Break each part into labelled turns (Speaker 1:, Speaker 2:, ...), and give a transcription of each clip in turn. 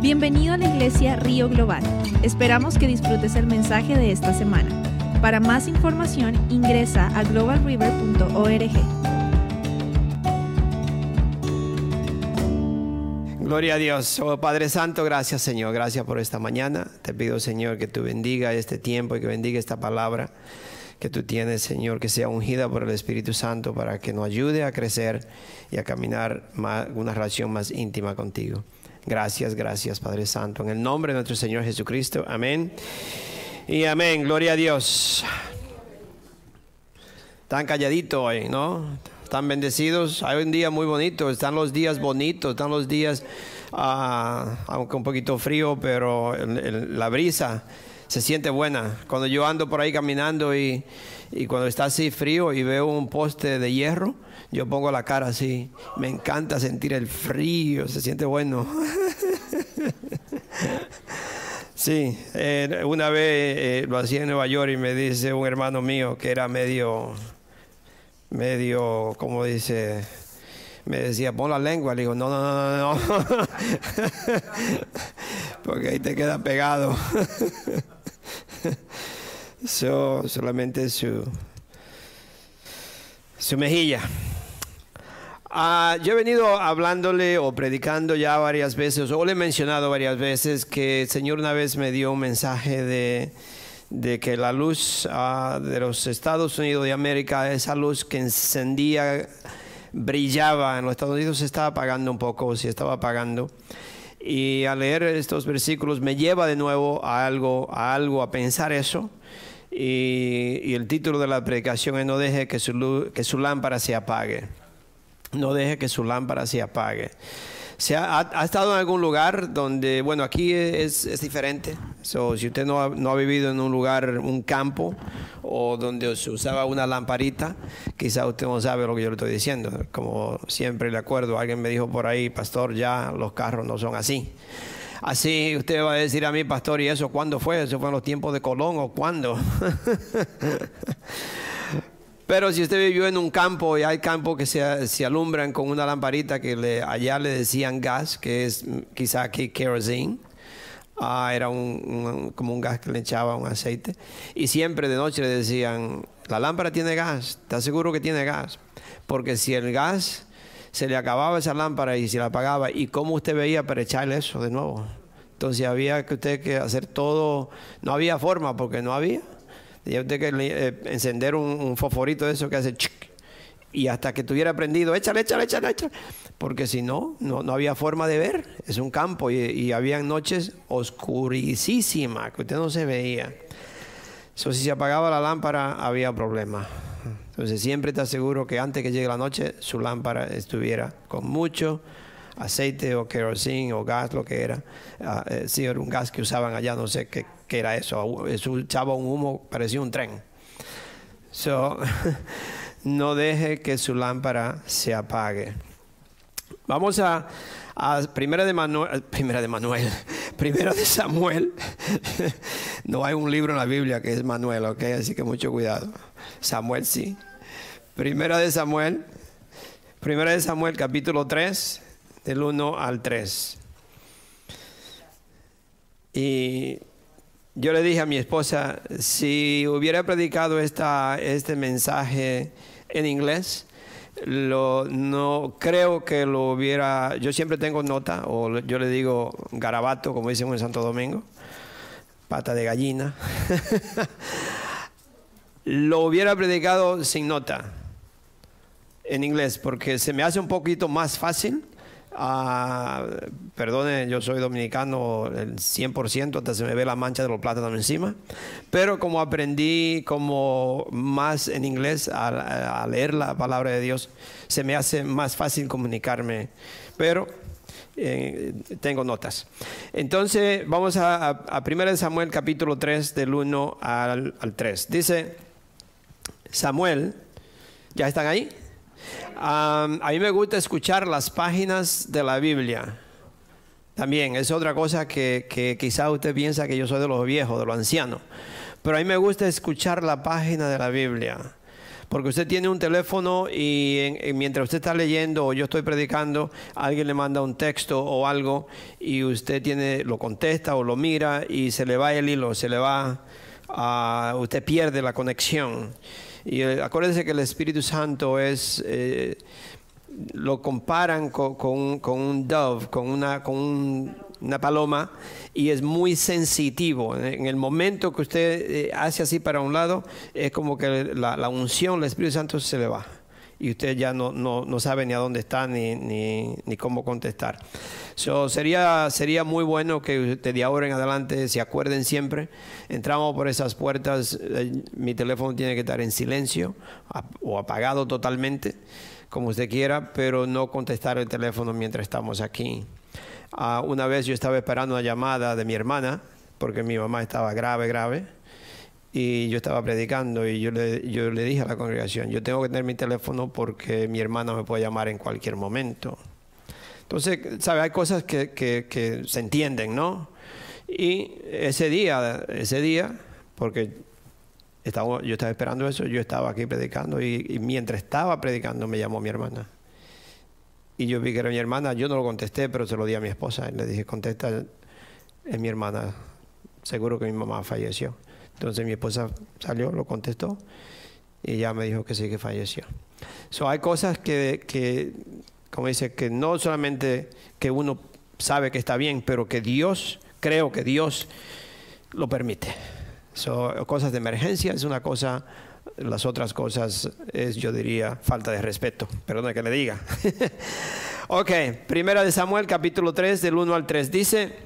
Speaker 1: Bienvenido a la iglesia Río Global. Esperamos que disfrutes el mensaje de esta semana. Para más información ingresa a globalriver.org.
Speaker 2: Gloria a Dios. Oh, Padre Santo, gracias Señor. Gracias por esta mañana. Te pido Señor que tú bendiga este tiempo y que bendiga esta palabra que tú tienes, Señor, que sea ungida por el Espíritu Santo para que nos ayude a crecer y a caminar más, una relación más íntima contigo. Gracias, gracias, Padre Santo. En el nombre de nuestro Señor Jesucristo. Amén. Y amén. Gloria a Dios. Tan calladito hoy, ¿no? Están bendecidos. Hay un día muy bonito. Están los días bonitos. Están los días, ah, aunque un poquito frío, pero la brisa se siente buena. Cuando yo ando por ahí caminando y, y cuando está así frío y veo un poste de hierro, yo pongo la cara así. Me encanta sentir el frío, se siente bueno. Sí, eh, una vez eh, lo hacía en Nueva York y me dice un hermano mío que era medio, medio, como dice, me decía, pon la lengua. Le digo, no, no, no, no, no. porque ahí te queda pegado. so, solamente su, su mejilla. Ah, yo he venido hablándole o predicando ya varias veces, o le he mencionado varias veces que el Señor una vez me dio un mensaje de, de que la luz ah, de los Estados Unidos de América, esa luz que encendía, brillaba en los Estados Unidos, se estaba apagando un poco, se estaba apagando. Y al leer estos versículos me lleva de nuevo a algo, a algo, a pensar eso. Y, y el título de la predicación es No deje que su, que su lámpara se apague no deje que su lámpara se apague. ¿Se ha, estado en algún lugar donde, bueno, aquí es, diferente? si usted no ha, no ha, vivido en un lugar, un campo, o donde se usaba una lamparita, quizá usted no sabe lo que yo le estoy diciendo. Como siempre le acuerdo, alguien me dijo por ahí, pastor, ya los carros no son así. Así usted va a decir a mí, pastor, ¿y eso cuándo fue? ¿Eso fue en los tiempos de Colón o cuándo? Pero si usted vivió en un campo y hay campos que se, alumbran con una lamparita que le, allá le decían gas, que es quizá aquí kerosene, ah, era un, como un gas que le echaba un aceite, y siempre de noche le decían, la lámpara tiene gas, ¿está seguro que tiene gas? Porque si el gas se le acababa esa lámpara y se la apagaba, ¿y cómo usted veía para echarle eso de nuevo? Entonces había que usted que hacer todo, no había forma porque no había. Tenía usted que eh, encender un, fosforito de eso que hace y hasta que tuviera prendido, échale, échale, échale, échale. Porque si no, no, no había forma de ver. Es un campo y, y había noches oscurísimas que usted no se veía. Eso si se apagaba la lámpara había problema. Entonces siempre está seguro que antes que llegue la noche su lámpara estuviera con mucho aceite o kerosene o gas, lo que era. Uh, sí, era un gas que usaban allá, no sé qué, era eso. Eso echaba un humo, parecía un tren. No deje que su lámpara se apague. Vamos a, primera de Manuel, primera de Manuel, primera de Samuel. no hay un libro en la Biblia que es Manuel, ok, así que mucho cuidado. Samuel sí. Primera de Samuel, primera de Samuel capítulo 3, del 1 al 3. Y yo le dije a mi esposa, si hubiera predicado esta, este mensaje en inglés, lo, no creo que lo hubiera, yo siempre tengo nota, o yo le digo garabato, como dicen en Santo Domingo, pata de gallina. lo hubiera predicado sin nota en inglés, porque se me hace un poquito más fácil Ah, perdone, yo soy dominicano el 100%, hasta se me ve la mancha de los plátanos encima. Pero como aprendí como más en inglés a, leer la palabra de Dios, se me hace más fácil comunicarme. Pero eh, tengo notas. Entonces, vamos a, a, 1 Samuel capítulo 3, del 1 al, al 3. Dice, Samuel, ¿ya están ahí? A mí me gusta escuchar las páginas de la Biblia. También es otra cosa que, que quizá usted piensa que yo soy de los viejos, de los ancianos. Pero a mí me gusta escuchar la página de la Biblia. Porque usted tiene un teléfono y mientras usted está leyendo o yo estoy predicando, alguien le manda un texto o algo y usted tiene, lo contesta o lo mira y se le va el hilo, se le va, usted pierde la conexión. Y eh, acuérdense que el Espíritu Santo es, eh, lo comparan con, con, un dove, con una, con una paloma, y es muy sensitivo. En el momento que usted eh, hace así para un lado, es como que la, unción, el Espíritu Santo se le va. Y usted ya no, no, sabe ni a dónde está ni, ni, ni cómo contestar. So, sería, sería muy bueno que de ahora en adelante se acuerden siempre. Entramos por esas puertas, eh, mi teléfono tiene que estar en silencio o apagado totalmente, como usted quiera, pero no contestar el teléfono mientras estamos aquí. Ah, una vez yo estaba esperando una llamada de mi hermana, porque mi mamá estaba grave, grave, y yo estaba predicando y yo le, yo le dije a la congregación, yo tengo que tener mi teléfono porque mi hermana me puede llamar en cualquier momento. Entonces, ¿sabe? Hay cosas que, que, se entienden, ¿no? Y ese día, ese día, porque estaba, yo estaba esperando eso, yo estaba aquí predicando y, mientras estaba predicando me llamó mi hermana. Y yo vi que era mi hermana, yo no lo contesté, pero se lo di a mi esposa. Y le dije, contesta, es mi hermana, seguro que mi mamá falleció. Entonces mi esposa salió, lo contestó y ya me dijo que sí que falleció. So, hay cosas que, que como dice, que no solamente que uno sabe que está bien, pero que Dios, creo que Dios lo permite. So, cosas de emergencia es una cosa, las otras cosas es, yo diría, falta de respeto. Perdón que le diga. ok, primera de Samuel, capítulo 3, del 1 al 3. Dice,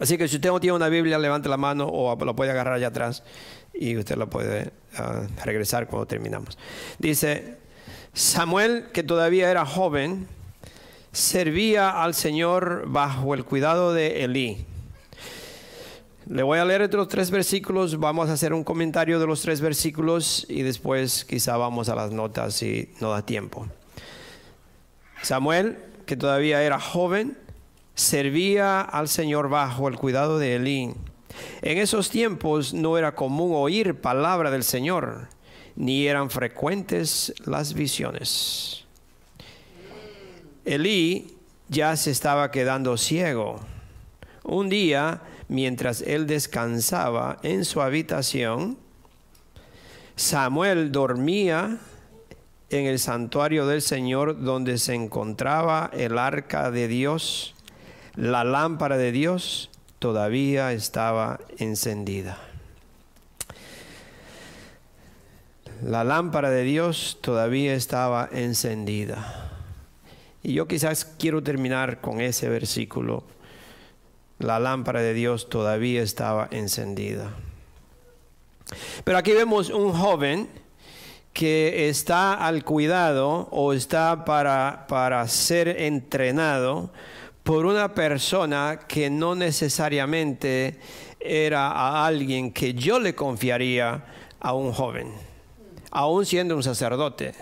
Speaker 2: así que si usted no tiene una Biblia, levante la mano o lo puede agarrar allá atrás y usted lo puede ah, regresar cuando terminamos. Dice, Samuel, que todavía era joven, servía al Señor bajo el cuidado de Elí. Le voy a leer otros tres versículos, vamos a hacer un comentario de los tres versículos y después quizá vamos a las notas si no da tiempo. Samuel, que todavía era joven, servía al Señor bajo el cuidado de Elí. En esos tiempos no era común oír palabra del Señor ni eran frecuentes las visiones. Elí ya se estaba quedando ciego. Un día, mientras él descansaba en su habitación, Samuel dormía en el santuario del Señor donde se encontraba el arca de Dios. La lámpara de Dios todavía estaba encendida. la lámpara de Dios todavía estaba encendida. Y yo quizás quiero terminar con ese versículo. La lámpara de Dios todavía estaba encendida. Pero aquí vemos un joven que está al cuidado o está para, para ser entrenado por una persona que no necesariamente era a alguien que yo le confiaría a un joven aún siendo un sacerdote.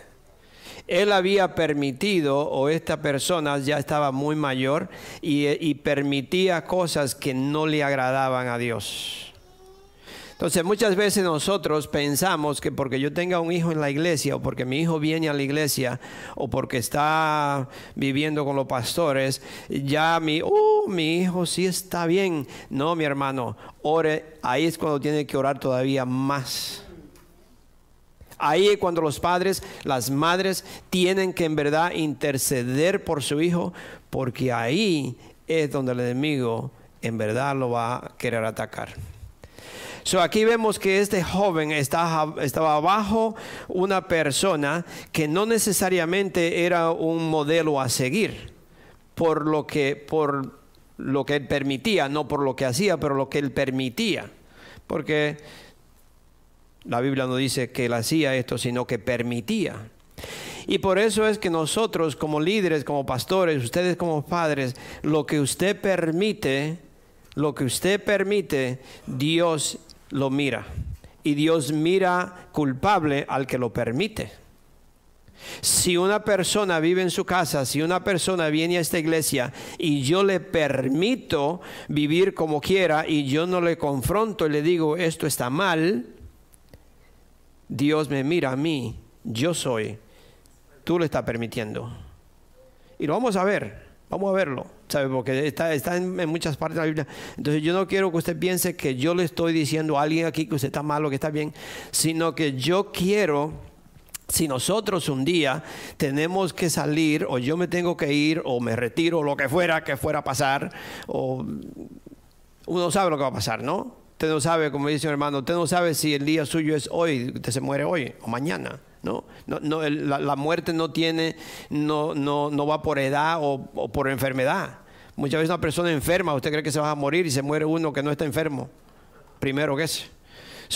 Speaker 2: Él había permitido, o esta persona ya estaba muy mayor, y, permitía cosas que no le agradaban a Dios. Entonces muchas veces nosotros pensamos que porque yo tenga un hijo en la iglesia o porque mi hijo viene a la iglesia o porque está viviendo con los pastores, ya mi, oh, mi hijo sí está bien. No, mi hermano, ore, ahí es cuando tiene que orar todavía más. Ahí es cuando los padres, las madres tienen que en verdad interceder por su hijo, porque ahí es donde el enemigo en verdad lo va a querer atacar. So, aquí vemos que este joven estaba, estaba bajo una persona que no necesariamente era un modelo a seguir, por lo que, por lo que él permitía, no por lo que hacía, pero lo que él permitía. Porque la Biblia no dice que él hacía esto, sino que permitía. Y por eso es que nosotros como líderes, como pastores, ustedes como padres, lo que usted permite, lo que usted permite, Dios lo mira. Y Dios mira culpable al que lo permite. Si una persona vive en su casa, si una persona viene a esta iglesia y yo le permito vivir como quiera y yo no le confronto y le digo esto está mal, Dios me mira a mí yo soy, tú lo estás permitiendo. Y lo vamos a ver, vamos a verlo, ¿sabe? Porque está, está en, muchas partes de la Biblia. Entonces yo no quiero que usted piense que yo le estoy diciendo a alguien aquí que usted está malo, que está bien, sino que yo quiero si nosotros un día tenemos que salir o yo me tengo que ir o me retiro o lo que fuera que fuera a pasar o uno sabe lo que va a pasar, ¿no? Usted no sabe, como dice mi hermano, usted no sabe si el día suyo es hoy, usted se muere hoy o mañana. No, no, la, muerte no tiene, no, no, no va por edad o, o, por enfermedad. Muchas veces una persona enferma, usted cree que se va a morir y se muere uno que no está enfermo. Primero que ese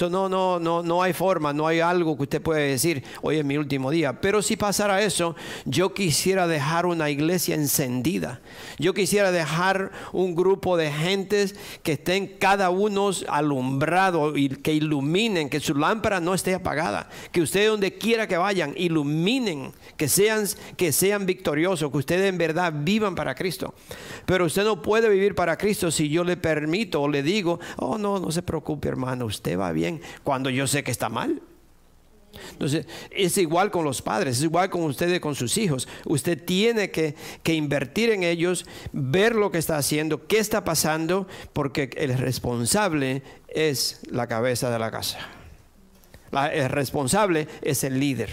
Speaker 2: no, no, no, no hay forma, no hay algo que usted puede decir, hoy es mi último día. Pero si pasara eso, yo quisiera dejar una iglesia encendida. Yo quisiera dejar un grupo de gentes que estén cada uno alumbrado y que iluminen, que su lámpara no esté apagada. Que ustedes donde quiera que vayan, iluminen, que sean, que sean victoriosos, que ustedes en verdad vivan para Cristo. Pero usted no puede vivir para Cristo si yo le permito o le digo, oh no, no se preocupe hermano, usted va bien cuando yo sé que está mal. Entonces, es igual con los padres, es igual con ustedes, con sus hijos. Usted tiene que, invertir en ellos, ver lo que está haciendo, qué está pasando, porque el responsable es la cabeza de la casa. el responsable es el líder.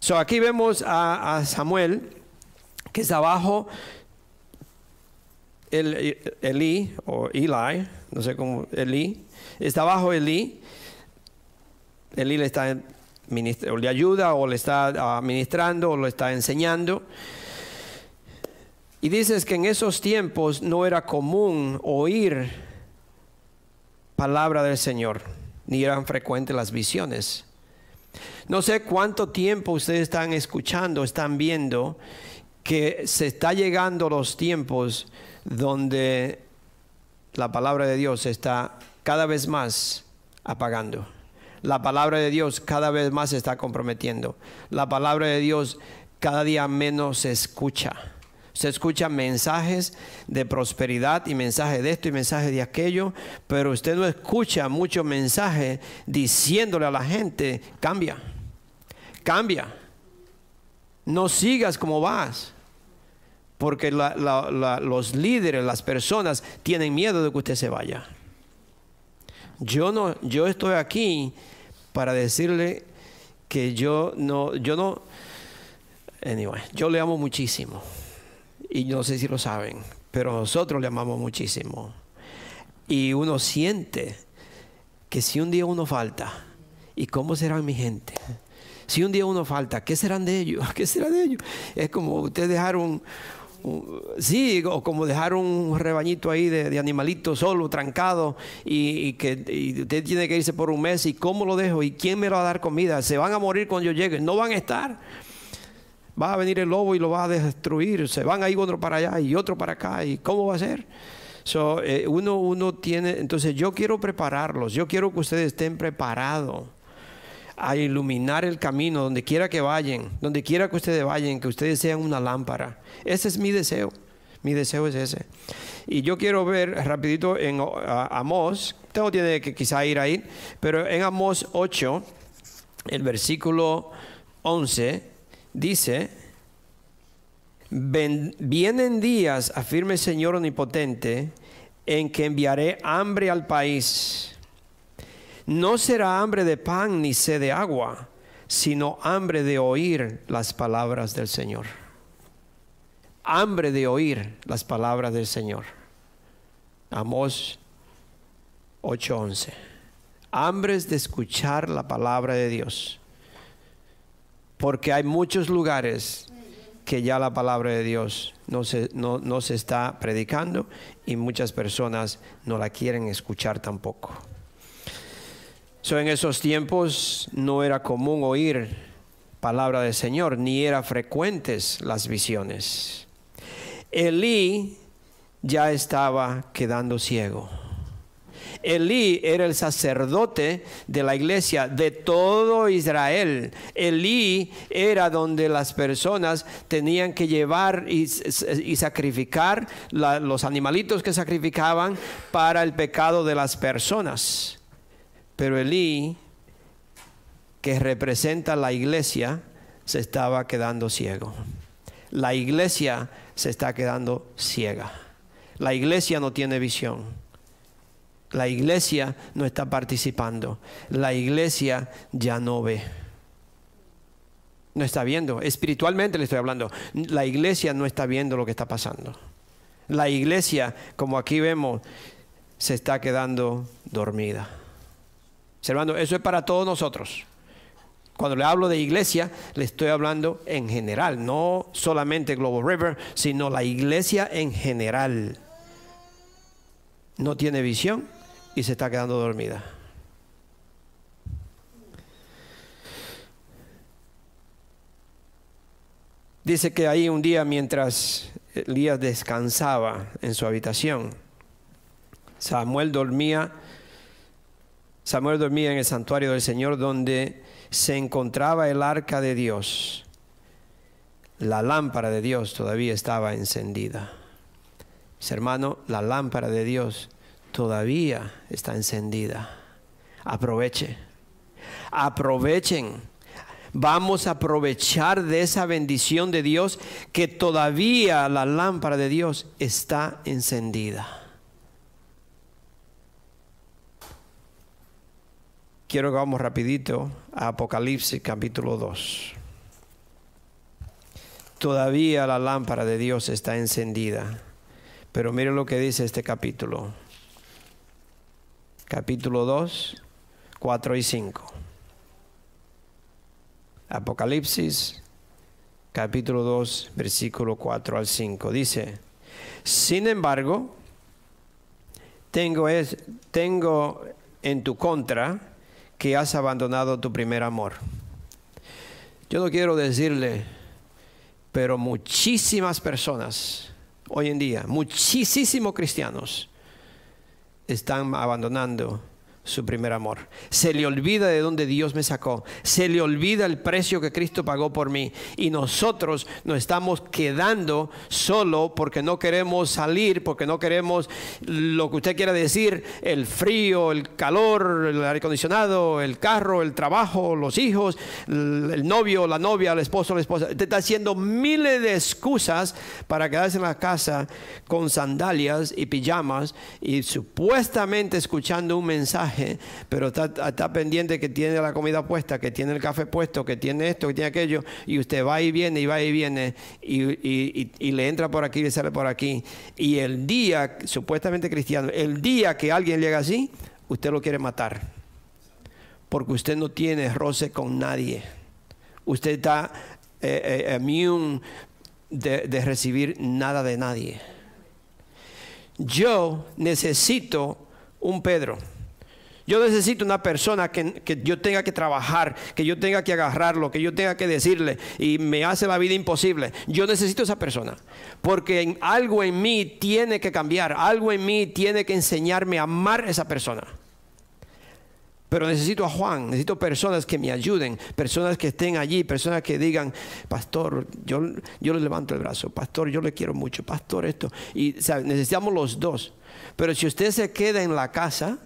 Speaker 2: So, aquí vemos a, Samuel que está abajo el, Eli o Eli, no sé cómo, Eli, está bajo Eli. Eli le está o le ayuda o le está administrando o lo está enseñando. Y dices que en esos tiempos no era común oír palabra del Señor, ni eran frecuentes las visiones. No sé cuánto tiempo ustedes están escuchando, están viendo que se está llegando los tiempos donde la palabra de Dios está cada vez más apagando. La palabra de Dios cada vez más se está comprometiendo. La palabra de Dios cada día menos se escucha. Se escuchan mensajes de prosperidad y mensajes de esto y mensajes de aquello, pero usted no escucha muchos mensajes diciéndole a la gente, cambia, cambia, no sigas como vas porque los líderes, las personas tienen miedo de que usted se vaya. Yo no, yo estoy aquí para decirle que yo no, yo no, anyway, yo le amo muchísimo y no sé si lo saben, pero nosotros le amamos muchísimo y uno siente que si un día uno falta, ¿y cómo será mi gente? Si un día uno falta, ¿qué serán de ellos? ¿Qué será de ellos? Es como usted dejar un, sí, o como dejar un rebañito ahí de, animalitos solo, trancado, y, que usted tiene que irse por un mes, ¿y cómo lo dejo? ¿Y quién me va a dar comida? Se van a morir cuando yo llegue, no van a estar. Va a venir el lobo y lo va a destruir, se van a ir otro para allá y otro para acá, ¿y cómo va a ser? Eh, uno, uno tiene, entonces yo quiero prepararlos, yo quiero que ustedes estén preparados a iluminar el camino donde quiera que vayan, donde quiera que ustedes vayan, que ustedes sean una lámpara. Ese es mi deseo. Mi deseo es ese. Y yo quiero ver rapidito en Amós, tengo tiene que quizá ir ahí, pero en Amós 8, el versículo 11, dice, vienen días, afirme el Señor Omnipotente, en que enviaré hambre al país no será hambre de pan ni sed de agua, sino hambre de oír las palabras del Señor. Hambre de oír las palabras del Señor. Amós 8:11. Hambres de escuchar la palabra de Dios. Porque hay muchos lugares que ya la palabra de Dios no se, no, no se está predicando y muchas personas no la quieren escuchar tampoco en esos tiempos no era común oír palabra del Señor, ni eran frecuentes las visiones. Elí ya estaba quedando ciego. Elí era el sacerdote de la iglesia de todo Israel. Elí era donde las personas tenían que llevar y, sacrificar los animalitos que sacrificaban para el pecado de las personas. Pero Elí que representa la iglesia se estaba quedando ciego. La iglesia se está quedando ciega. La iglesia no tiene visión. La iglesia no está participando. La iglesia ya no ve. No está viendo. Espiritualmente le estoy hablando. La iglesia no está viendo lo que está pasando. La iglesia, como aquí vemos, se está quedando dormida. Observando, eso es para todos nosotros. Cuando le hablo de iglesia, le estoy hablando en general, no solamente Global River, sino la iglesia en general. No tiene visión y se está quedando dormida. Dice que ahí un día mientras Elías descansaba en su habitación, Samuel dormía, Samuel dormía en el santuario del Señor donde se encontraba el arca de Dios. La lámpara de Dios todavía estaba encendida. Mis hermanos, la lámpara de Dios todavía está encendida. Aproveche. Aprovechen. Vamos a aprovechar de esa bendición de Dios que todavía la lámpara de Dios está encendida. Quiero que vamos rapidito a Apocalipsis capítulo 2. Todavía la lámpara de Dios está encendida. Pero mire lo que dice este capítulo. Capítulo 2, 4 y 5. Apocalipsis, capítulo 2, versículo 4 al 5. Dice, sin embargo, tengo, es, tengo en tu contra que has abandonado tu primer amor. Yo no quiero decirle, pero muchísimas personas hoy en día, muchísimos cristianos están abandonando su primer amor. Se le olvida de dónde Dios me sacó. Se le olvida el precio que Cristo pagó por mí. Y nosotros nos estamos quedando solo porque no queremos salir, porque no queremos lo que usted quiera decir, el frío, el calor, el aire acondicionado, el carro, el trabajo, los hijos, el novio, la novia, el esposo, la esposa. Usted está haciendo miles de excusas para quedarse en la casa con sandalias y pijamas y supuestamente escuchando un mensaje pero está, pendiente que tiene la comida puesta, que tiene el café puesto, que tiene esto, que tiene aquello, y usted va y viene y va y viene, y, le entra por aquí y le sale por aquí. Y el día, supuestamente cristiano, el día que alguien llega así, usted lo quiere matar, porque usted no tiene roce con nadie. Usted está eh, eh de recibir nada de nadie. Yo necesito un Pedro. Yo necesito una persona que, yo tenga que trabajar, que yo tenga que agarrarlo, que yo tenga que decirle y me hace la vida imposible. Yo necesito esa persona porque algo en mí tiene que cambiar, algo en mí tiene que enseñarme a amar a esa persona. Pero necesito a Juan, necesito personas que me ayuden, personas que estén allí, personas que digan, pastor, yo, yo le levanto el brazo, pastor, yo le quiero mucho, pastor, esto. Y necesitamos los dos. Pero si usted se queda en la casa,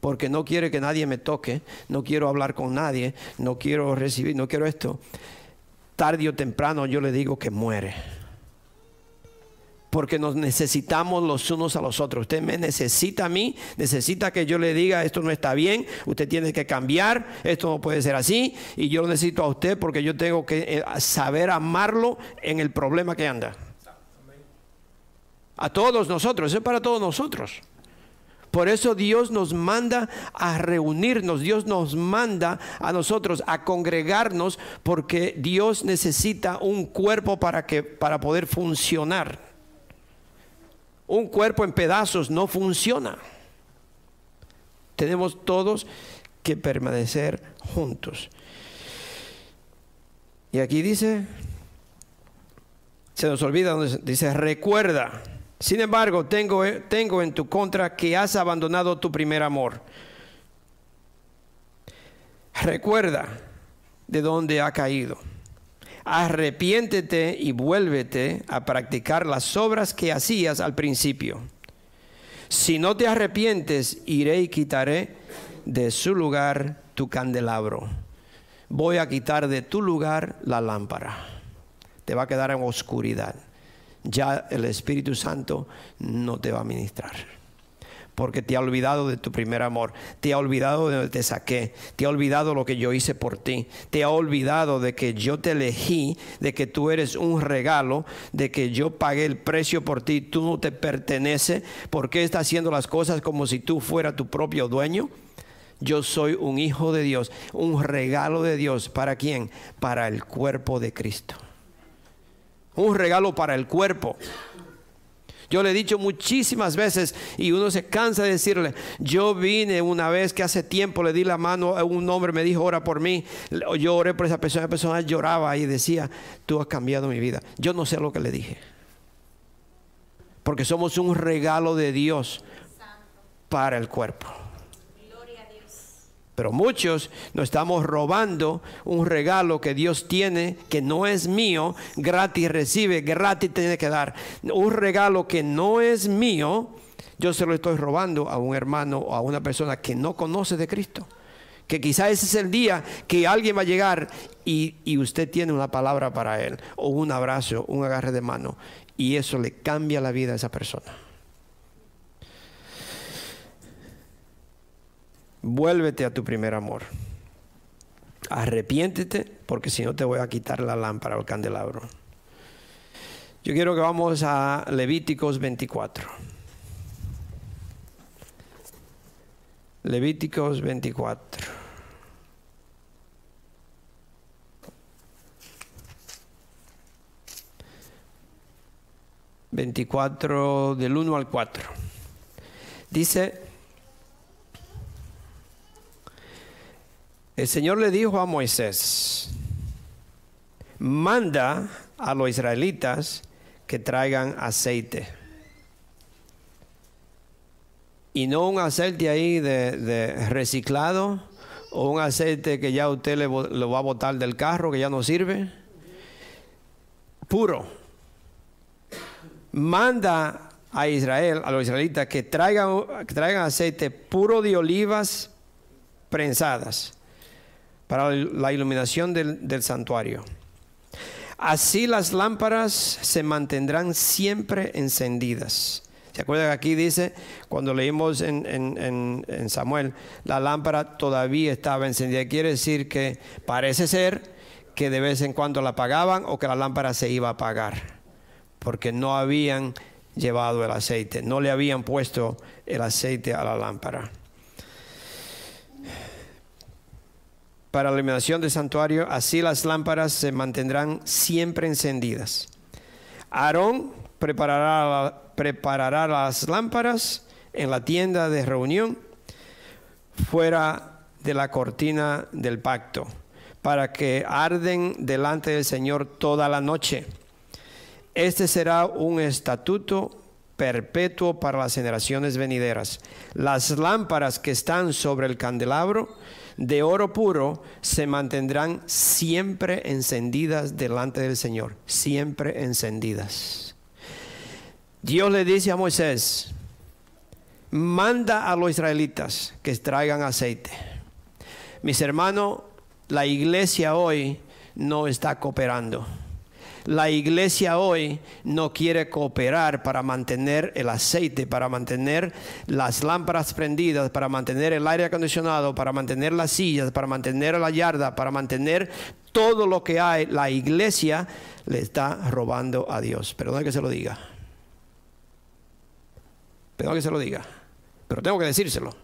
Speaker 2: porque no quiere que nadie me toque, no quiero hablar con nadie, no quiero recibir, no quiero esto, tarde o temprano yo le digo que muere. Porque nos necesitamos los unos a los otros. Usted me necesita a mí, necesita que yo le diga esto no está bien, usted tiene que cambiar, esto no puede ser así, y yo lo necesito a usted porque yo tengo que eh, saber amarlo en el problema que anda. A todos nosotros, eso es para todos nosotros. Por eso Dios nos manda a reunirnos, Dios nos manda a nosotros a congregarnos porque Dios necesita un cuerpo para que para poder funcionar. Un cuerpo en pedazos no funciona. Tenemos todos que permanecer juntos. Y aquí dice, se nos olvida dice, recuerda sin embargo, tengo, tengo en tu contra que has abandonado tu primer amor. Recuerda de dónde ha caído. Arrepiéntete y vuélvete a practicar las obras que hacías al principio. Si no te arrepientes, iré y quitaré de su lugar tu candelabro. voy a quitar de tu lugar la lámpara. Te va a quedar en oscuridad. Ya el Espíritu Santo no te va a ministrar porque te ha olvidado de tu primer amor, te ha olvidado de donde te saqué, te ha olvidado lo que yo hice por ti, te ha olvidado de que yo te elegí, de que tú eres un regalo, de que yo pagué el precio por ti, tú no te pertenece, ¿por qué estás haciendo las cosas como si tú fueras tu propio dueño? Yo soy un hijo de Dios, un regalo de Dios. ¿Para quién? Para el cuerpo de Cristo. Un regalo para el cuerpo. Yo le he dicho muchísimas veces y uno se cansa de decirle, yo vine una vez que hace tiempo le di la mano a un hombre, me dijo, ora por mí. Yo oré por esa persona, la persona lloraba y decía, tú has cambiado mi vida. Yo no sé lo que le dije. Porque somos un regalo de Dios para el cuerpo. Pero muchos nos estamos robando un regalo que Dios tiene, que no es mío, gratis recibe, gratis tiene que dar. Un regalo que no es mío, yo se lo estoy robando a un hermano o a una persona que no conoce de Cristo. Que quizás ese es el día que alguien va a llegar y, y usted tiene una palabra para él, o un abrazo, un agarre de mano, y eso le cambia la vida a esa persona. Vuélvete a tu primer amor. Arrepiéntete, porque si no te voy a quitar la lámpara o el candelabro. Yo quiero que vamos a Levíticos 24. Levíticos 24. ...24 del 1 al 4... ...dice... El Señor le dijo a Moisés, manda a los israelitas que traigan aceite. Y no un aceite ahí de, reciclado o un aceite que ya usted le, va a botar del carro, que ya no sirve. Puro. Manda a Israel, a los israelitas, que traigan aceite puro de olivas prensadas para la iluminación del, santuario. Así las lámparas se mantendrán siempre encendidas. ¿Se acuerdan que aquí dice, cuando leímos en, en, Samuel, la lámpara todavía estaba encendida? Quiere decir que parece ser que de vez en cuando la apagaban o que la lámpara se iba a apagar, porque no habían llevado el aceite, no le habían puesto el aceite a la lámpara. Para la iluminación del santuario, así las lámparas se mantendrán siempre encendidas. Aarón preparará, preparará las lámparas en la tienda de reunión fuera de la cortina del pacto, para que arden delante del Señor toda la noche. Este será un estatuto perpetuo para las generaciones venideras. Las lámparas que están sobre el candelabro de oro puro se mantendrán siempre encendidas delante del Señor, siempre encendidas. Dios le dice a Moisés, manda a los israelitas que traigan aceite. Mis hermanos, la iglesia hoy no está cooperando la iglesia hoy no quiere cooperar para mantener el aceite, para mantener las lámparas prendidas, para mantener el aire acondicionado, para mantener las sillas, para mantener la yarda, para mantener todo lo que hay. La iglesia le está robando a Dios. Perdón que se lo diga. Perdón que se lo diga. Pero tengo que decírselo.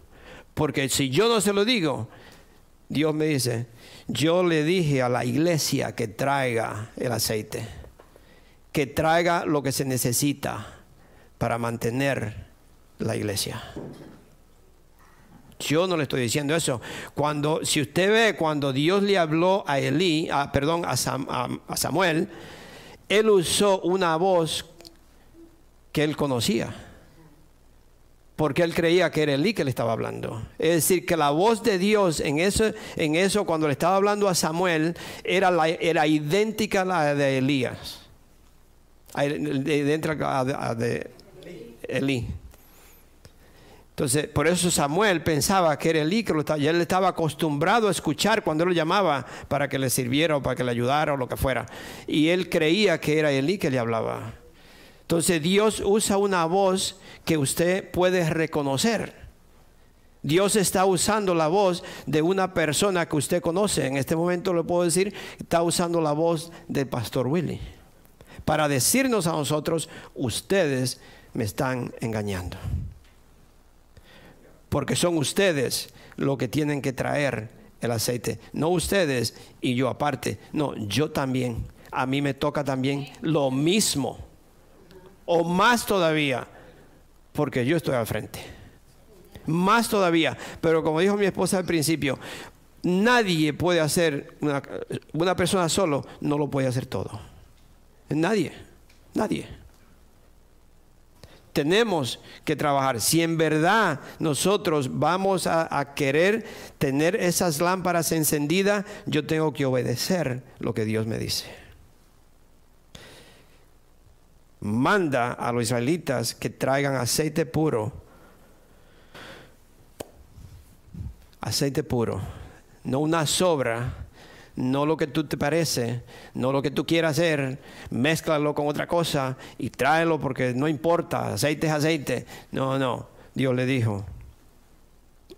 Speaker 2: Porque si yo no se lo digo, Dios me dice, yo le dije a la iglesia que traiga el aceite, que traiga lo que se necesita para mantener la iglesia. Yo no le estoy diciendo eso. Cuando, si usted ve cuando Dios le habló a Elí, perdón, a, a Samuel, él usó una voz que él conocía porque él creía que era Elí que le estaba hablando. Es decir, que la voz de Dios en eso, en eso cuando le estaba hablando a Samuel, era, la, era idéntica a la de Elías. Idéntica a de, Elí. Entonces, por eso Samuel pensaba que era Elí, que lo estaba, él estaba acostumbrado a escuchar cuando él lo llamaba para que le sirviera o para que le ayudara o lo que fuera. Y él creía que era Elí que le hablaba. Entonces Dios usa una voz que usted puede reconocer. Dios está usando la voz de una persona que usted conoce. En este momento le puedo decir, está usando la voz del pastor Willy. Para decirnos a nosotros, ustedes me están engañando porque son ustedes los que tienen que traer el aceite, no ustedes y yo aparte, no, yo también, a mí me toca también lo mismo, o más todavía, porque yo estoy al frente, más todavía, pero como dijo mi esposa al principio, nadie puede hacer, una, persona solo no lo puede hacer todo, nadie, nadie tenemos que trabajar. Si en verdad nosotros vamos a, querer tener esas lámparas encendidas, yo tengo que obedecer lo que Dios me dice. Manda a los israelitas que traigan aceite puro. Aceite puro, no una sobra no lo que tú te parece, no lo que tú quieras hacer, mézclalo con otra cosa y tráelo porque no importa, aceite es aceite. No, no, Dios le dijo,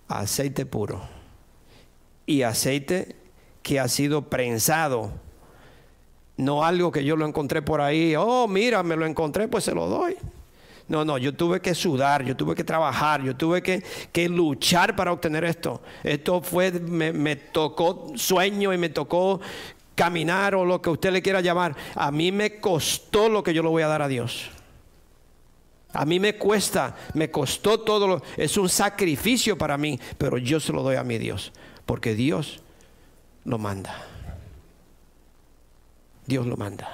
Speaker 2: aceite puro y aceite que ha sido prensado, no algo que yo lo encontré por ahí, oh, mira, me lo encontré, pues se lo doy. No, no, yo tuve que sudar, yo tuve que trabajar, yo tuve que, luchar para obtener esto. Esto fue, me, me tocó sueño y me tocó caminar o lo que usted le quiera llamar. A mí me costó lo que yo le voy a dar a Dios. A mí me cuesta, me costó todo, lo, es un sacrificio para mí, pero yo se lo doy a mi Dios, porque Dios lo manda. Dios lo manda.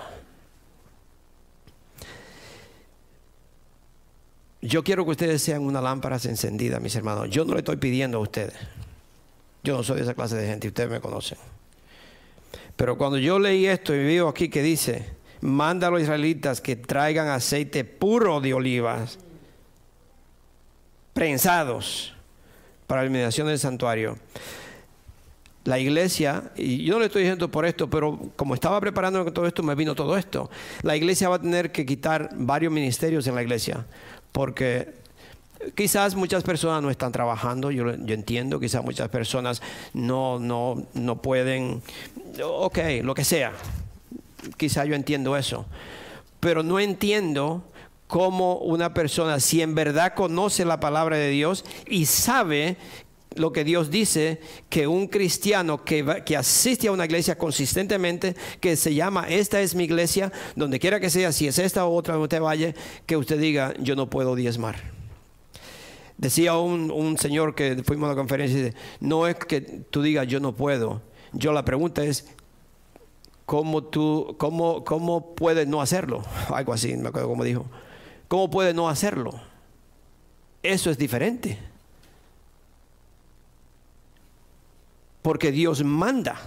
Speaker 2: Yo quiero que ustedes sean una lámpara encendida, mis hermanos. Yo no le estoy pidiendo a ustedes. Yo no soy de esa clase de gente, ustedes me conocen. Pero cuando yo leí esto y veo aquí que dice, manda a los israelitas que traigan aceite puro de olivas, prensados, para la eliminación del santuario. La iglesia, y yo no le estoy diciendo por esto, pero como estaba preparando todo esto, me vino todo esto. La iglesia va a tener que quitar varios ministerios en la iglesia porque quizás muchas personas no están trabajando, yo, entiendo, quizás muchas personas no, no, no pueden, ok, lo que sea, quizás yo entiendo eso, pero no entiendo cómo una persona, si en verdad conoce la palabra de Dios y sabe lo que Dios dice, que un cristiano que, que, asiste a una iglesia consistentemente, que se llama, esta es mi iglesia, donde quiera que sea, si es esta o otra, donde usted vaya, que usted diga, yo no puedo diezmar. Decía un, un señor que fuimos a la conferencia, no es que tú digas, yo no puedo. Yo la pregunta es, ¿cómo, tú, cómo, cómo puedes no hacerlo? Algo así, me acuerdo cómo dijo. ¿Cómo puedes no hacerlo? Eso es diferente. Porque Dios manda.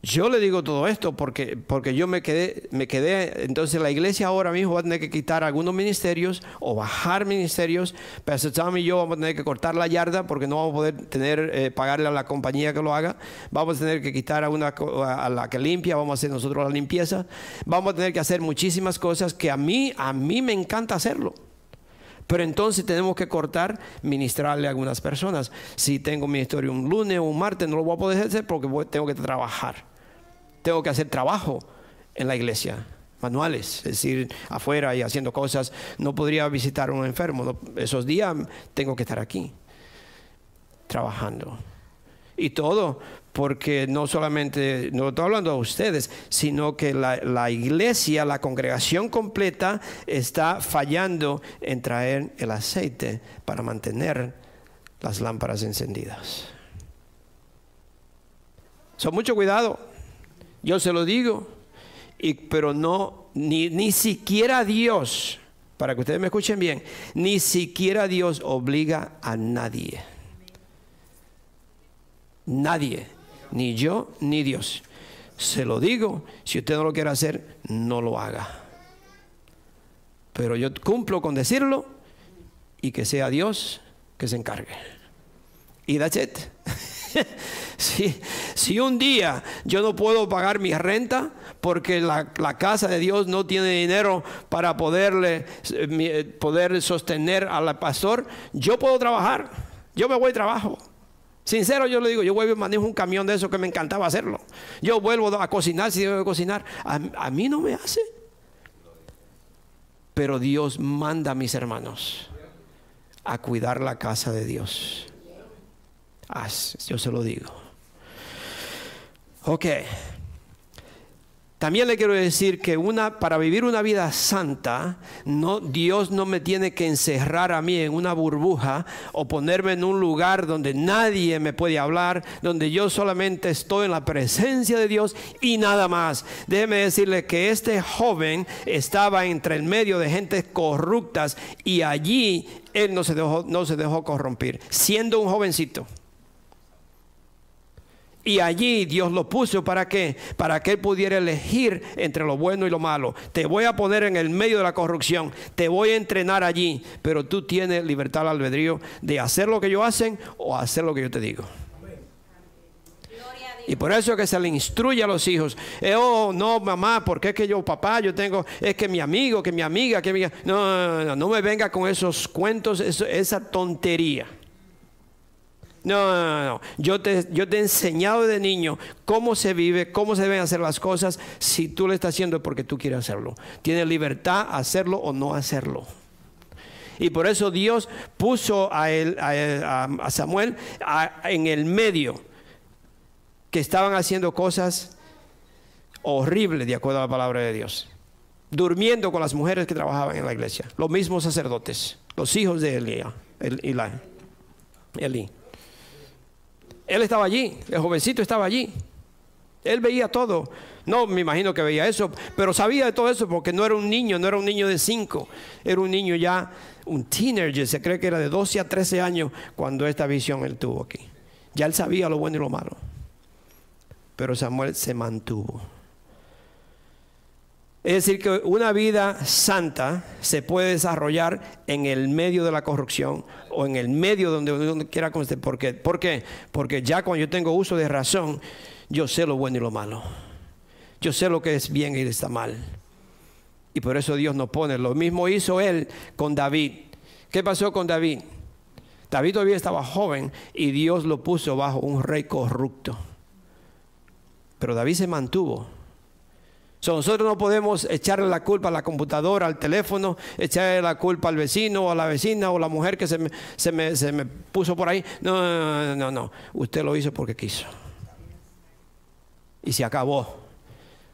Speaker 2: Yo le digo todo esto porque, porque yo me quedé, me quedé, entonces la iglesia ahora mismo va a tener que quitar algunos ministerios o bajar ministerios. Pastor Tom y yo vamos a tener que cortar la yarda porque no vamos a poder tener, eh, pagarle a la compañía que lo haga. Vamos a tener que quitar a, una, a la que limpia, vamos a hacer nosotros la limpieza. Vamos a tener que hacer muchísimas cosas que a mí, a mí me encanta hacerlo. Pero entonces tenemos que cortar, ministrarle a algunas personas. Si tengo ministerio un lunes o un martes, no lo voy a poder hacer porque tengo que trabajar. Tengo que hacer trabajo en la iglesia, manuales, es decir, afuera y haciendo cosas. No podría visitar a un enfermo. Esos días tengo que estar aquí, trabajando. Y todo porque no solamente, no estoy hablando a ustedes, sino que la, iglesia, la congregación completa está fallando en traer el aceite para mantener las lámparas encendidas. Son mucho cuidado, yo se lo digo, y, pero no, ni, ni siquiera Dios, para que ustedes me escuchen bien, ni siquiera Dios obliga a nadie. Nadie ni yo ni Dios. Se lo digo, si usted no lo quiere hacer, no lo haga. Pero yo cumplo con decirlo y que sea Dios que se encargue. Y that's it. si, un día yo no puedo pagar mi renta porque la, casa de Dios no tiene dinero para poderle, eh, poder sostener al pastor, yo puedo trabajar. Yo me voy a trabajo. Sincero yo le digo, yo vuelvo y manejo un camión de eso que me encantaba hacerlo. Yo vuelvo a cocinar si debo cocinar. A, mí no me hace. Pero Dios manda a mis hermanos a cuidar la casa de Dios. yo se lo digo. Ok. También le quiero decir que una, para vivir una vida santa, no, Dios no me tiene que encerrar a mí en una burbuja o ponerme en un lugar donde nadie me puede hablar, donde yo solamente estoy en la presencia de Dios y nada más. Déjeme decirle que este joven estaba entre el medio de gente corruptas y allí él no se dejó, no se dejó corromper, siendo un jovencito. Y allí Dios lo puso para qué? Para que él pudiera elegir entre lo bueno y lo malo. Te voy a poner en el medio de la corrupción, te voy a entrenar allí, pero tú tienes libertad al albedrío de hacer lo que yo hacen o hacer lo que yo te digo. Y por eso es que se le instruye a los hijos. Eh, oh, no, mamá, porque es que yo, papá, yo tengo, es que mi amigo, que mi amiga, que mi... No, no, no, no me venga con esos cuentos, esa tontería. No, no, no. Yo te, yo te he enseñado de niño cómo se vive, cómo se deben hacer las cosas. Si tú lo estás haciendo porque tú quieres hacerlo. Tienes libertad hacerlo o no hacerlo. Y por eso Dios puso a, él, a, Samuel en el medio, que estaban haciendo cosas horribles de acuerdo a la palabra de Dios. Durmiendo con las mujeres que trabajaban en la iglesia. Los mismos sacerdotes, los hijos de Elía, Elí. Él estaba allí, el jovencito estaba allí. Él veía todo. No, me imagino que veía eso, pero sabía de todo eso porque no era un niño, no era un niño de 5, era un niño ya, un teenager, se cree que era de 12 a 13 años cuando esta visión él tuvo aquí. Ya él sabía lo bueno y lo malo. Pero Samuel se mantuvo. Es decir, que una vida santa se puede desarrollar en el medio de la corrupción o en el medio donde uno quiera constar. ¿Por qué? ¿Por qué? Porque ya cuando yo tengo uso de razón, yo sé lo bueno y lo malo. Yo sé lo que es bien y está mal. Y por eso Dios nos pone. Lo mismo hizo él con David. ¿Qué pasó con David? David todavía estaba joven y Dios lo puso bajo un rey corrupto. Pero David se mantuvo nosotros no podemos echarle la culpa a la computadora, al teléfono, echarle la culpa al vecino o a la vecina o la mujer que se me, se me, se me puso por ahí. No, no, no, no. Usted lo hizo porque quiso. Y se acabó.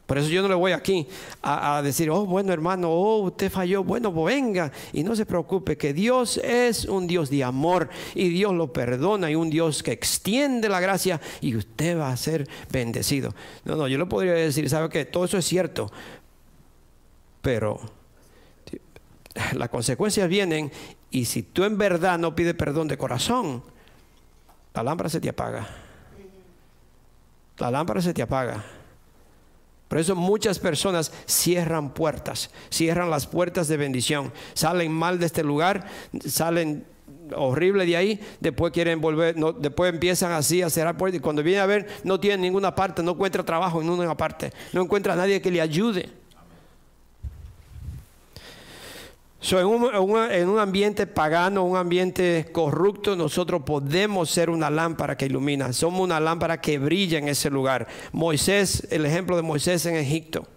Speaker 2: Por eso yo no le voy aquí a, decir, oh, bueno hermano, oh, usted falló, bueno, venga. Y no se preocupe, que Dios es un Dios de amor y Dios lo perdona y un Dios que extiende la gracia y usted va a ser bendecido. No, no, yo le podría decir, ¿sabe que Todo eso es cierto, pero las consecuencias vienen y si tú en verdad no pides perdón de corazón, la lámpara se te apaga. La lámpara se te apaga. Por eso muchas personas cierran puertas, cierran las puertas de bendición, salen mal de este lugar, salen horrible de ahí, después quieren volver, después empiezan así a cerrar puertas y cuando vienen a ver no tienen ninguna parte, no encuentra trabajo en ninguna parte, no encuentra a nadie que le ayude. En, un, ambiente pagano, un ambiente corrupto, nosotros podemos ser una lámpara que ilumina. Somos una lámpara que brilla en ese lugar. Moisés, el ejemplo de Moisés en Egipto.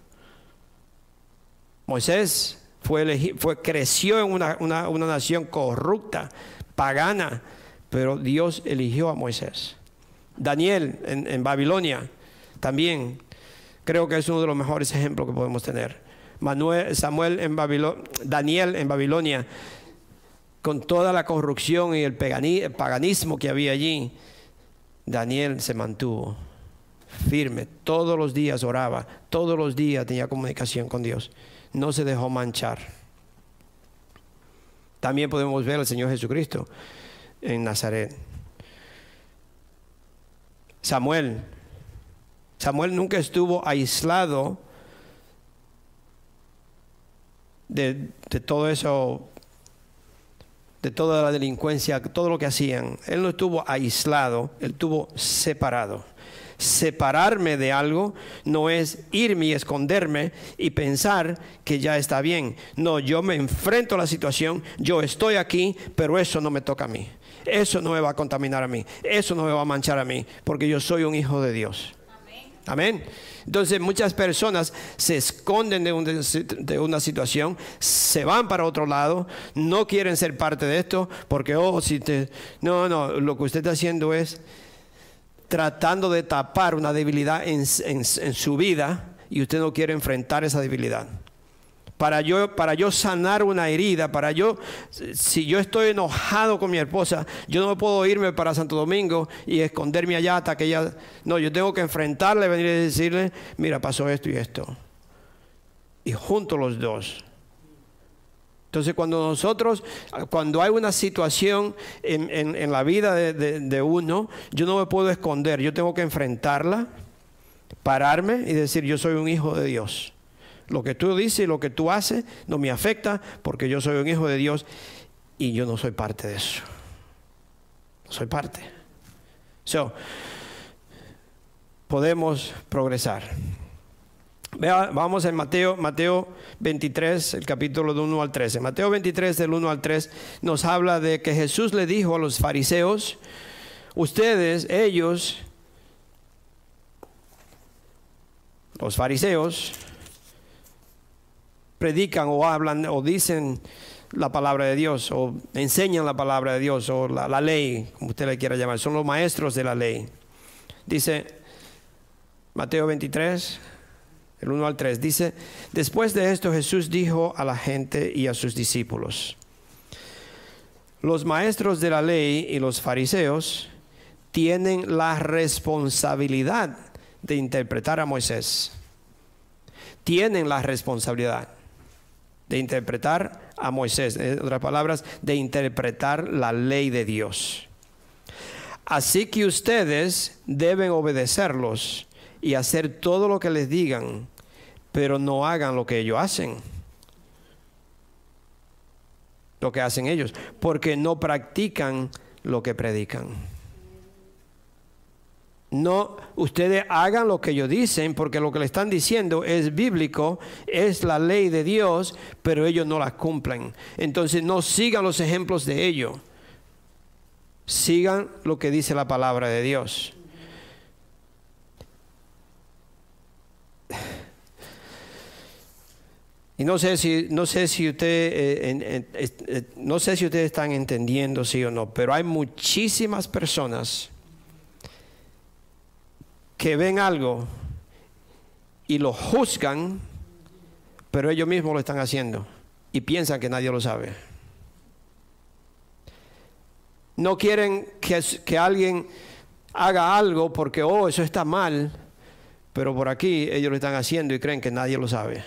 Speaker 2: Moisés fue, fue creció en una, nación corrupta, pagana, pero Dios eligió a Moisés. Daniel en, en Babilonia también creo que es uno de los mejores ejemplos que podemos tener. Samuel en Daniel en Babilonia, con toda la corrupción y el paganismo que había allí, Daniel se mantuvo firme, todos los días oraba, todos los días tenía comunicación con Dios, no se dejó manchar. También podemos ver al Señor Jesucristo en Nazaret. Samuel, Samuel nunca estuvo aislado de, todo eso de toda la delincuencia, todo lo que hacían. Él no estuvo aislado, él estuvo separado. Separarme de algo no es irme y esconderme y pensar que ya está bien. No, yo me enfrento a la situación, yo estoy aquí, pero eso no me toca a mí. Eso no me va a contaminar a mí. Eso no me va a manchar a mí, porque yo soy un hijo de Dios. Amén. Entonces muchas personas se esconden de, una situación, se van para otro lado, no quieren ser parte de esto, porque, oh, si te... No, no, lo que usted está haciendo es tratando de tapar una debilidad en su vida y usted no quiere enfrentar esa debilidad para yo, para yo sanar una herida, para yo, si yo estoy enojado con mi esposa, yo no puedo irme para Santo Domingo y esconderme allá hasta que ella, no, yo tengo que enfrentarle, venir y decirle, mira, pasó esto y esto. Y juntos los dos. Entonces cuando nosotros, cuando hay una situación en, la vida de uno, yo no me puedo esconder, yo tengo que enfrentarla, pararme y decir, yo soy un hijo de Dios. Lo que tú dices y lo que tú haces no me afecta porque yo soy un hijo de Dios y yo no soy parte de eso. No soy parte. So, podemos progresar. vamos en Mateo, Mateo 23, el capítulo de 1 al 13. Mateo 23, del 1 al 3, nos habla de que Jesús le dijo a los fariseos, ustedes, ellos, los fariseos, predican o hablan o dicen la palabra de Dios o enseñan la palabra de Dios o la, ley, como usted le quiera llamar, son los maestros de la ley. Dice Mateo 23, el 1 al 3, dice, después de esto Jesús dijo a la gente y a sus discípulos, los maestros de la ley y los fariseos tienen la responsabilidad de interpretar a Moisés. Tienen la responsabilidad de interpretar a Moisés, en otras palabras, de interpretar la ley de Dios. Así que ustedes deben obedecerlos y hacer todo lo que les digan, pero no hagan lo que ellos hacen. Lo que hacen ellos, porque no practican lo que predican. No, ustedes hagan lo que ellos dicen, porque lo que le están diciendo es bíblico, es la ley de Dios, pero ellos no la cumplen. Entonces no sigan los ejemplos de ellos. Sigan lo que dice la palabra de Dios. Y no sé si, no sé si usted, eh, eh, no sé si ustedes están entendiendo sí o no, pero hay muchísimas personas que ven algo y lo juzgan, pero ellos mismos lo están haciendo y piensan que nadie lo sabe. No quieren que, que alguien haga algo porque, oh, eso está mal, pero por aquí ellos lo están haciendo y creen que nadie lo sabe.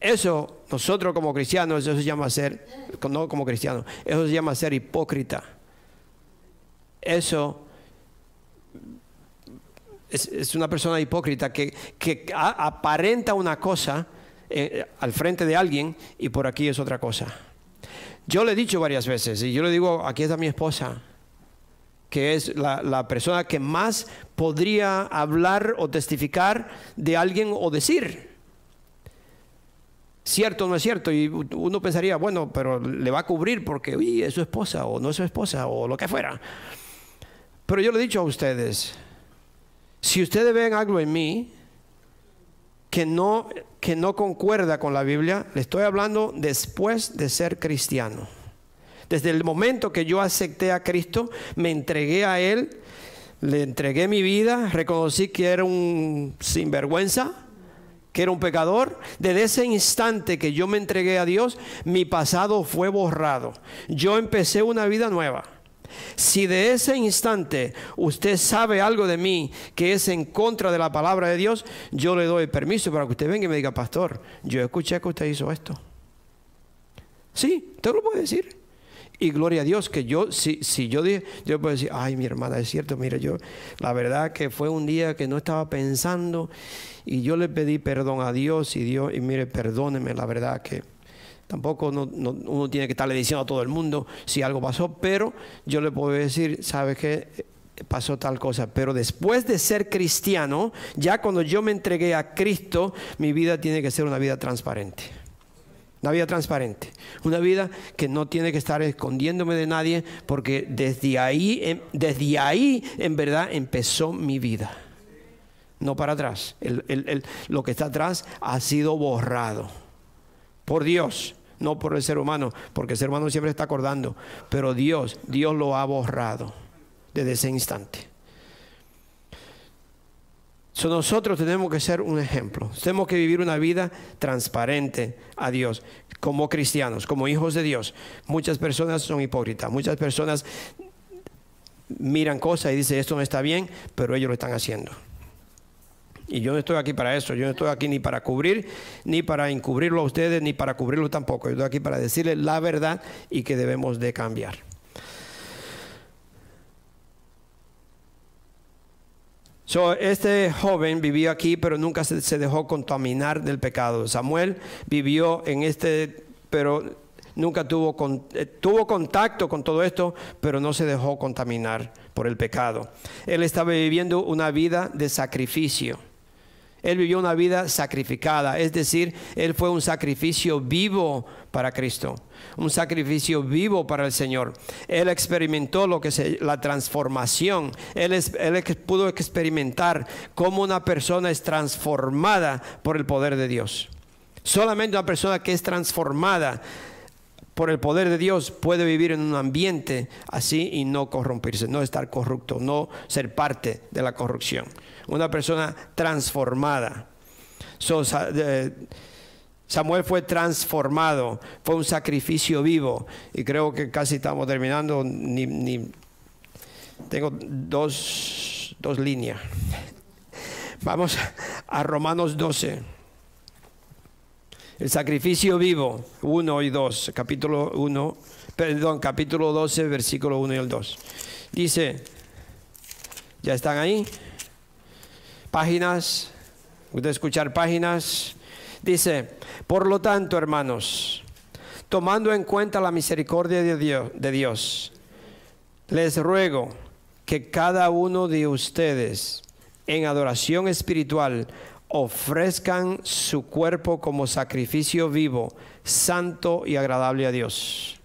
Speaker 2: Eso, nosotros como cristianos, eso se llama ser, no como cristianos, eso se llama ser hipócrita. Eso es, una persona hipócrita que, aparenta una cosa eh, al frente de alguien y por aquí es otra cosa. Yo le he dicho varias veces, y yo le digo, aquí está mi esposa, que es la, la, persona que más podría hablar o testificar de alguien o decir. Cierto o no es cierto, y uno pensaría, bueno, pero le va a cubrir porque uy, es su esposa o no es su esposa o lo que fuera. Pero yo le he dicho a ustedes, si ustedes ven algo en mí que no, que no concuerda con la Biblia, le estoy hablando después de ser cristiano. Desde el momento que yo acepté a Cristo, me entregué a Él, le entregué mi vida, reconocí que era un sinvergüenza, que era un pecador. Desde ese instante que yo me entregué a Dios, mi pasado fue borrado. Yo empecé una vida nueva. Si de ese instante usted sabe algo de mí que es en contra de la palabra de Dios, yo le doy permiso para que usted venga y me diga, pastor, yo escuché que usted hizo esto. Sí, usted lo puede decir. Y gloria a Dios que yo, si, si yo dije, yo puedo decir, ay, mi hermana, es cierto, mire, yo, la verdad que fue un día que no estaba pensando y yo le pedí perdón a Dios y Dios, y mire, perdóneme, la verdad que Tampoco uno tiene que estarle diciendo a todo el mundo si algo pasó, pero yo le puedo decir, ¿sabe qué? pasó tal cosa. Pero después de ser cristiano, ya cuando yo me entregué a Cristo, mi vida tiene que ser una vida transparente. Una vida transparente. Una vida que no tiene que estar escondiéndome de nadie, porque desde ahí, desde ahí en verdad empezó mi vida. No para atrás. lo que está atrás ha sido borrado por Dios, no por el ser humano, porque el ser humano siempre está acordando. Pero Dios, Dios lo ha borrado desde ese instante. nosotros tenemos que ser un ejemplo. Tenemos que vivir una vida transparente a Dios como cristianos, como hijos de Dios. Muchas personas son hipócritas. Muchas personas miran cosas y dicen esto no está bien, pero ellos lo están haciendo. Y yo no estoy aquí para eso, yo no estoy aquí ni para cubrir, ni para encubrirlo a ustedes, ni para cubrirlo tampoco. Yo estoy aquí para decirles la verdad y que debemos de cambiar. este joven vivió aquí, pero nunca se, dejó contaminar del pecado. Samuel vivió en este, pero nunca tuvo, eh, tuvo contacto con todo esto, pero no se dejó contaminar por el pecado. Él estaba viviendo una vida de sacrificio. Él vivió una vida sacrificada, es decir, él fue un sacrificio vivo para Cristo, un sacrificio vivo para el Señor. Él experimentó lo que es la transformación. Él, él pudo experimentar cómo una persona es transformada por el poder de Dios. Solamente una persona que es transformada por el poder de Dios puede vivir en un ambiente así y no corrompirse, no estar corrupto, no ser parte de la corrupción. Una persona transformada. Samuel fue transformado, fue un sacrificio vivo y creo que casi estamos terminando, tengo dos, dos líneas. Vamos a Romanos 12. El sacrificio vivo, 1 y 2, capítulo 1, perdón, capítulo 12, versículo 1 y el 2. Dice, ¿ya están ahí? Páginas, ¿Puede escuchar páginas? Dice, por lo tanto, hermanos, tomando en cuenta la misericordia de Dios, de Dios les ruego que cada uno de ustedes en adoración espiritual ofrezcan su cuerpo como sacrificio vivo, santo y agradable a Dios.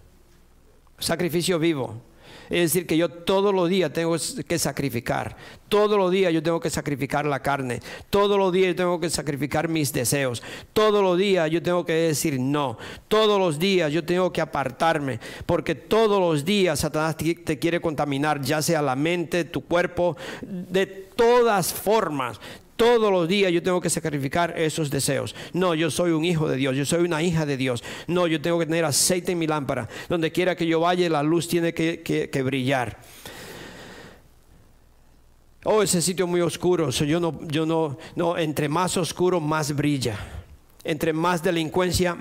Speaker 2: Sacrificio vivo. Es decir, que yo todos los días tengo que sacrificar. Todos los días yo tengo que sacrificar la carne. Todos los días yo tengo que sacrificar mis deseos. Todos los días yo tengo que decir no. Todos los días yo tengo que apartarme. Porque todos los días Satanás te quiere contaminar, ya sea la mente, tu cuerpo, de todas formas. Todos los días yo tengo que sacrificar esos deseos. No, yo soy un hijo de Dios, yo soy una hija de Dios. No, yo tengo que tener aceite en mi lámpara. Donde quiera que yo vaya, la luz tiene que, brillar. Oh, ese sitio muy oscuro. yo no, yo no, no, entre más oscuro, más brilla. Entre más delincuencia,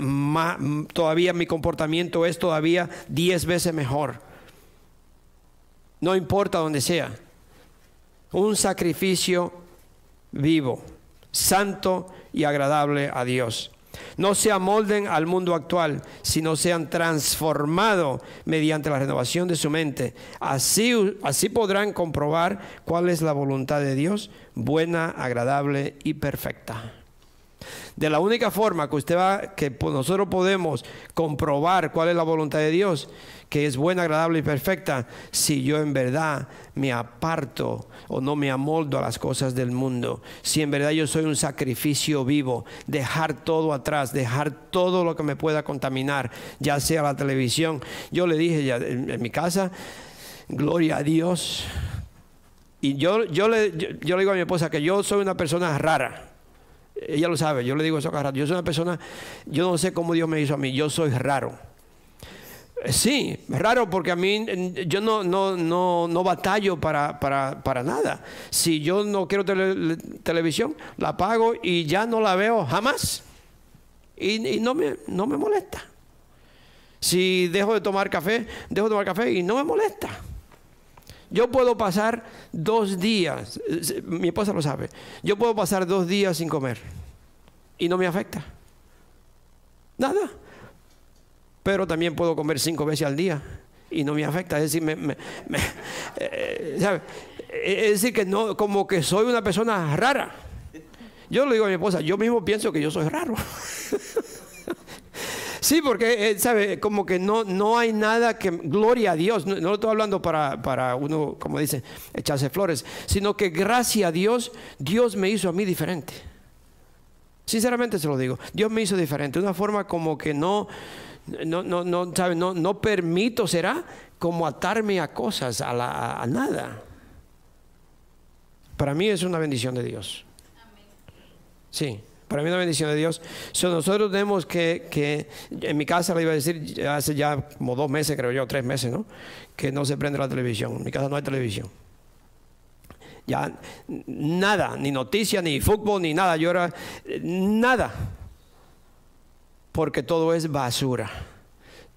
Speaker 2: todavía mi comportamiento es todavía diez veces mejor. No importa donde sea. Un sacrificio vivo, santo y agradable a Dios. No se amolden al mundo actual, sino sean transformados mediante la renovación de su mente. Así, así podrán comprobar cuál es la voluntad de Dios, buena, agradable y perfecta. De la única forma que usted va, que nosotros podemos comprobar cuál es la voluntad de Dios, que es buena, agradable y perfecta, si yo en verdad me aparto o no me amoldo a las cosas del mundo, si en verdad yo soy un sacrificio vivo, dejar todo atrás, dejar todo lo que me pueda contaminar, ya sea la televisión. Yo le dije ya en, mi casa, gloria a Dios. Y yo, yo, le, yo le digo a mi esposa que yo soy una persona rara. Ella lo sabe, yo le digo eso a Yo soy una persona, yo no sé cómo Dios me hizo a mí, yo soy raro. Eh, sí, raro porque a mí yo no, no, no, no batallo para, para, para, nada. Si yo no quiero televisión, la apago y ya no la veo jamás. Y, no, me, no me molesta. Si dejo de tomar café, dejo de tomar café y no me molesta. Yo puedo pasar dos días, mi esposa lo sabe, yo puedo pasar dos días sin comer y no me afecta. Nada. pero también puedo comer cinco veces al día y no me afecta. Es decir, me, eh, es decir que no, como que soy una persona rara. Yo le digo a mi esposa, yo mismo pienso que yo soy raro. Sí, porque, eh, ¿sabe? Como que no, no hay nada que, gloria a Dios, no, lo estoy hablando para, para, uno, como dice, echarse flores, sino que gracias a Dios, Dios me hizo a mí diferente. Sinceramente se lo digo, Dios me hizo diferente, de una forma como que no, no, no, no, ¿sabe? no, no permito, será como atarme a cosas, a, la, a nada. Para mí es una bendición de Dios. Sí. Para mí es una bendición de Dios. nosotros tenemos que, que, en mi casa le iba a decir, hace ya como dos meses, creo yo, tres meses, ¿no? Que no se prende la televisión. En mi casa no hay televisión. Ya nada, ni noticias, ni fútbol, ni nada. Yo era nada. Porque todo es basura.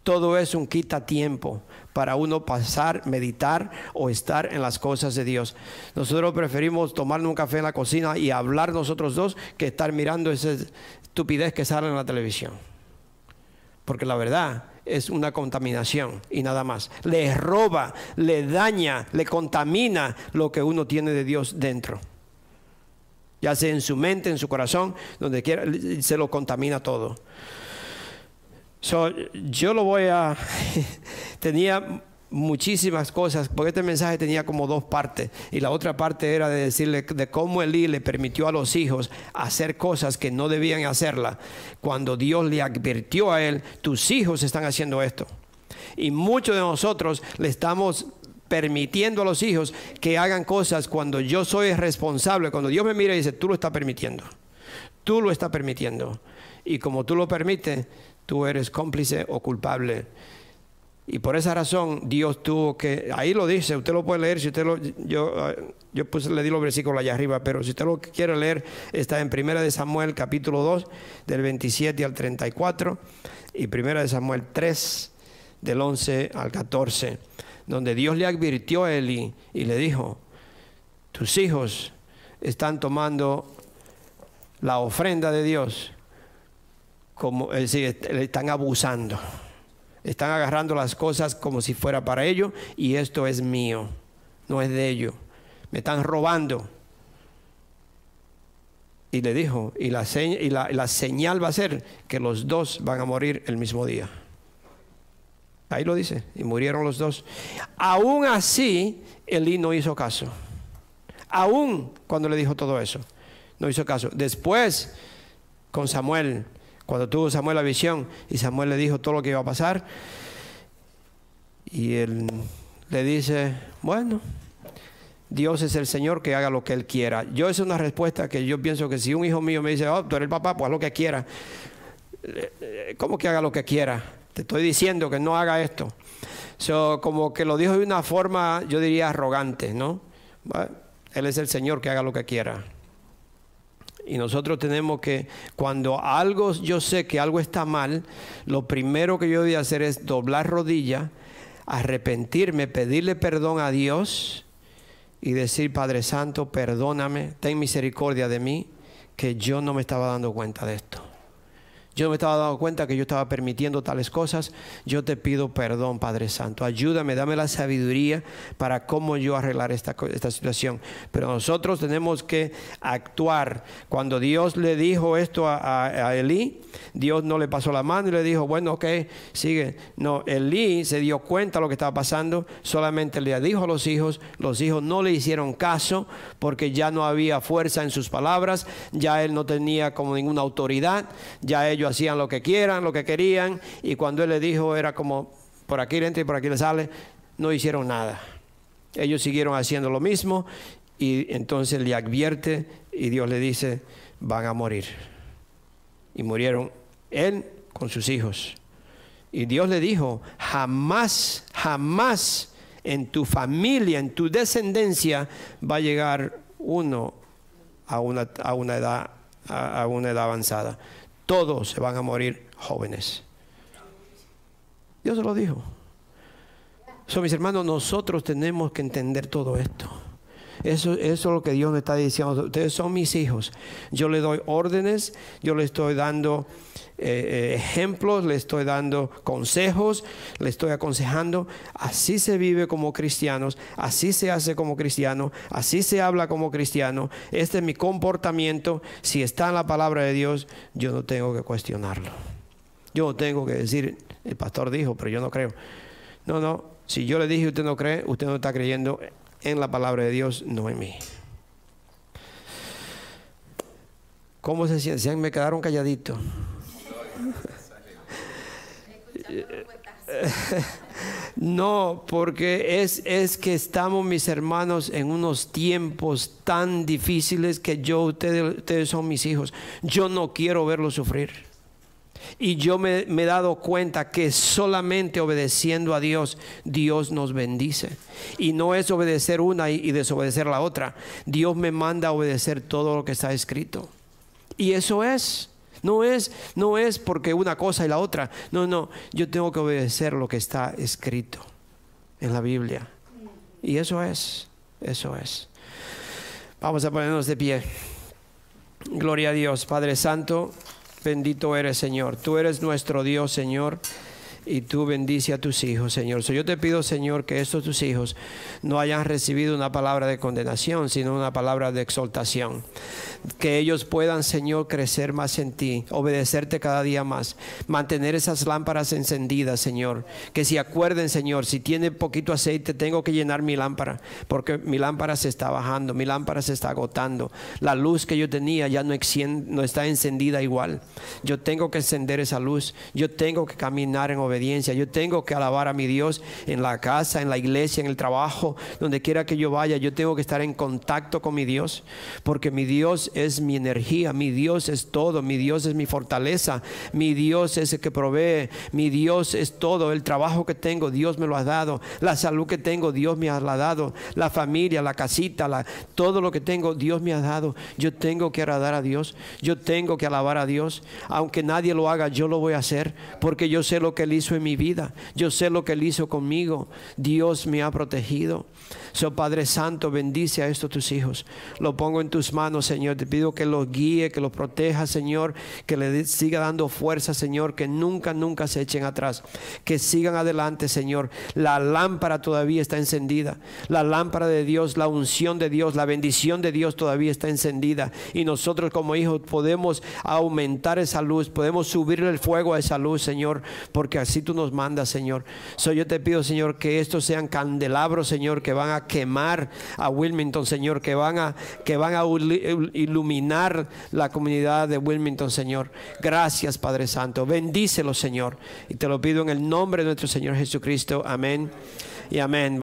Speaker 2: Todo es un quita tiempo para uno pasar, meditar o estar en las cosas de Dios. Nosotros preferimos tomarnos un café en la cocina y hablar nosotros dos que estar mirando esa estupidez que sale en la televisión. Porque la verdad es una contaminación y nada más. Le roba, le daña, le contamina lo que uno tiene de Dios dentro. Ya sea en su mente, en su corazón, donde quiera, se lo contamina todo yo lo voy a... tenía muchísimas cosas, porque este mensaje tenía como dos partes. Y la otra parte era de decirle de cómo Elí le permitió a los hijos hacer cosas que no debían hacerla. Cuando Dios le advirtió a él, tus hijos están haciendo esto. Y muchos de nosotros le estamos permitiendo a los hijos que hagan cosas cuando yo soy responsable. Cuando Dios me mira y dice, tú lo estás permitiendo. Tú lo estás permitiendo. Y como tú lo permites, tú eres cómplice o culpable. Y por esa razón Dios tuvo que, ahí lo dice, usted lo puede leer, si usted lo, yo, yo pues le di los versículos allá arriba, pero si usted lo quiere leer, está en Primera de Samuel capítulo 2, del 27 al 34, y Primera de Samuel 3, del 11 al 14, donde Dios le advirtió a Eli y le dijo, tus hijos están tomando la ofrenda de Dios como, es decir, le están abusando. Están agarrando las cosas como si fuera para ellos y esto es mío, no es de ellos. Me están robando. Y le dijo, y la, y la, señal va a ser que los dos van a morir el mismo día. Ahí lo dice, y murieron los dos. Aún así, Elí no hizo caso. Aún cuando le dijo todo eso, no hizo caso. Después, con Samuel, cuando tuvo Samuel la visión y Samuel le dijo todo lo que iba a pasar, y él le dice, bueno, Dios es el Señor que haga lo que Él quiera. Yo es una respuesta que yo pienso que si un hijo mío me dice, oh, tú eres el papá, pues haz lo que quiera. ¿Cómo que haga lo que quiera? Te estoy diciendo que no haga esto. So, como que lo dijo de una forma, yo diría arrogante, ¿no? Él es el Señor que haga lo que quiera. Y nosotros tenemos que, cuando algo, yo sé que algo está mal, lo primero que yo voy a hacer es doblar rodilla, arrepentirme, pedirle perdón a Dios y decir, Padre Santo, perdóname, ten misericordia de mí, que yo no me estaba dando cuenta de esto. Yo me estaba dando cuenta que yo estaba permitiendo tales cosas. Yo te pido perdón, Padre Santo. Ayúdame, dame la sabiduría para cómo yo arreglar esta, esta situación. Pero nosotros tenemos que actuar. Cuando Dios le dijo esto a, a, Elí, Dios no le pasó la mano y le dijo, bueno, ok, sigue. No, Elí se dio cuenta de lo que estaba pasando, solamente le dijo a los hijos, los hijos no le hicieron caso porque ya no había fuerza en sus palabras, ya él no tenía como ninguna autoridad, ya ellos hacían lo que quieran, lo que querían, y cuando él le dijo era como, por aquí le entra y por aquí le sale, no hicieron nada. Ellos siguieron haciendo lo mismo y entonces le advierte y Dios le dice, van a morir. Y murieron él con sus hijos. Y Dios le dijo, jamás, jamás en tu familia, en tu descendencia va a llegar uno a una, a una edad a una edad avanzada todos se van a morir jóvenes. Dios se lo dijo. So, mis hermanos, nosotros tenemos que entender todo esto. Eso, eso es lo que Dios me está diciendo. Ustedes son mis hijos. Yo les doy órdenes, yo les estoy dando eh, eh, ejemplos, le estoy dando consejos, le estoy aconsejando. Así se vive como cristianos, así se hace como cristiano, así se habla como cristiano. Este es mi comportamiento. Si está en la palabra de Dios, yo no tengo que cuestionarlo. Yo no tengo que decir, el pastor dijo, pero yo no creo. No, no. Si yo le dije usted no cree, usted no está creyendo en la palabra de Dios, no en mí. ¿Cómo se sienten? Me quedaron calladitos. No, porque es, es que estamos, mis hermanos, en unos tiempos tan difíciles que yo, ustedes, ustedes son mis hijos. Yo no quiero verlos sufrir. Y yo me, he dado cuenta que solamente obedeciendo a Dios, Dios nos bendice. Y no es obedecer una y, y desobedecer la otra. Dios me manda a obedecer todo lo que está escrito. Y eso es. No es, no es porque una cosa y la otra. No, no, yo tengo que obedecer lo que está escrito en la Biblia. Y eso es, eso es. Vamos a ponernos de pie. Gloria a Dios, Padre Santo, bendito eres Señor. Tú eres nuestro Dios, Señor y tú bendice a tus hijos, Señor. yo te pido, Señor, que estos tus hijos no hayan recibido una palabra de condenación, sino una palabra de exaltación. Que ellos puedan, Señor, crecer más en ti, obedecerte cada día más, mantener esas lámparas encendidas, Señor. Que si acuerden, Señor, si tiene poquito aceite, tengo que llenar mi lámpara, porque mi lámpara se está bajando, mi lámpara se está agotando. La luz que yo tenía ya no, no está encendida igual. Yo tengo que encender esa luz, yo tengo que caminar en obediencia yo tengo que alabar a mi Dios en la casa, en la iglesia, en el trabajo, donde quiera que yo vaya. Yo tengo que estar en contacto con mi Dios, porque mi Dios es mi energía, mi Dios es todo, mi Dios es mi fortaleza, mi Dios es el que provee, mi Dios es todo. El trabajo que tengo, Dios me lo ha dado. La salud que tengo, Dios me ha dado. La familia, la casita, todo lo que tengo, Dios me ha dado. Yo tengo que agradar a Dios, yo tengo que alabar a Dios. Aunque nadie lo haga, yo lo voy a hacer, porque yo sé lo que Hizo en mi vida. Yo sé lo que Él hizo conmigo. Dios me ha protegido. So Padre Santo, bendice a estos tus hijos. Lo pongo en tus manos, Señor. Te pido que los guíe, que los proteja, Señor. Que le siga dando fuerza, Señor. Que nunca, nunca se echen atrás. Que sigan adelante, Señor. La lámpara todavía está encendida. La lámpara de Dios, la unción de Dios, la bendición de Dios todavía está encendida. Y nosotros como hijos podemos aumentar esa luz. Podemos subirle el fuego a esa luz, Señor. Porque así tú nos mandas, Señor. So yo te pido, Señor, que estos sean candelabros, Señor, que van a quemar a Wilmington, Señor, que van a, que van a iluminar la comunidad de Wilmington, Señor. Gracias, Padre Santo. Bendícelo, Señor. Y te lo pido en el nombre de nuestro Señor Jesucristo. Amén y amén.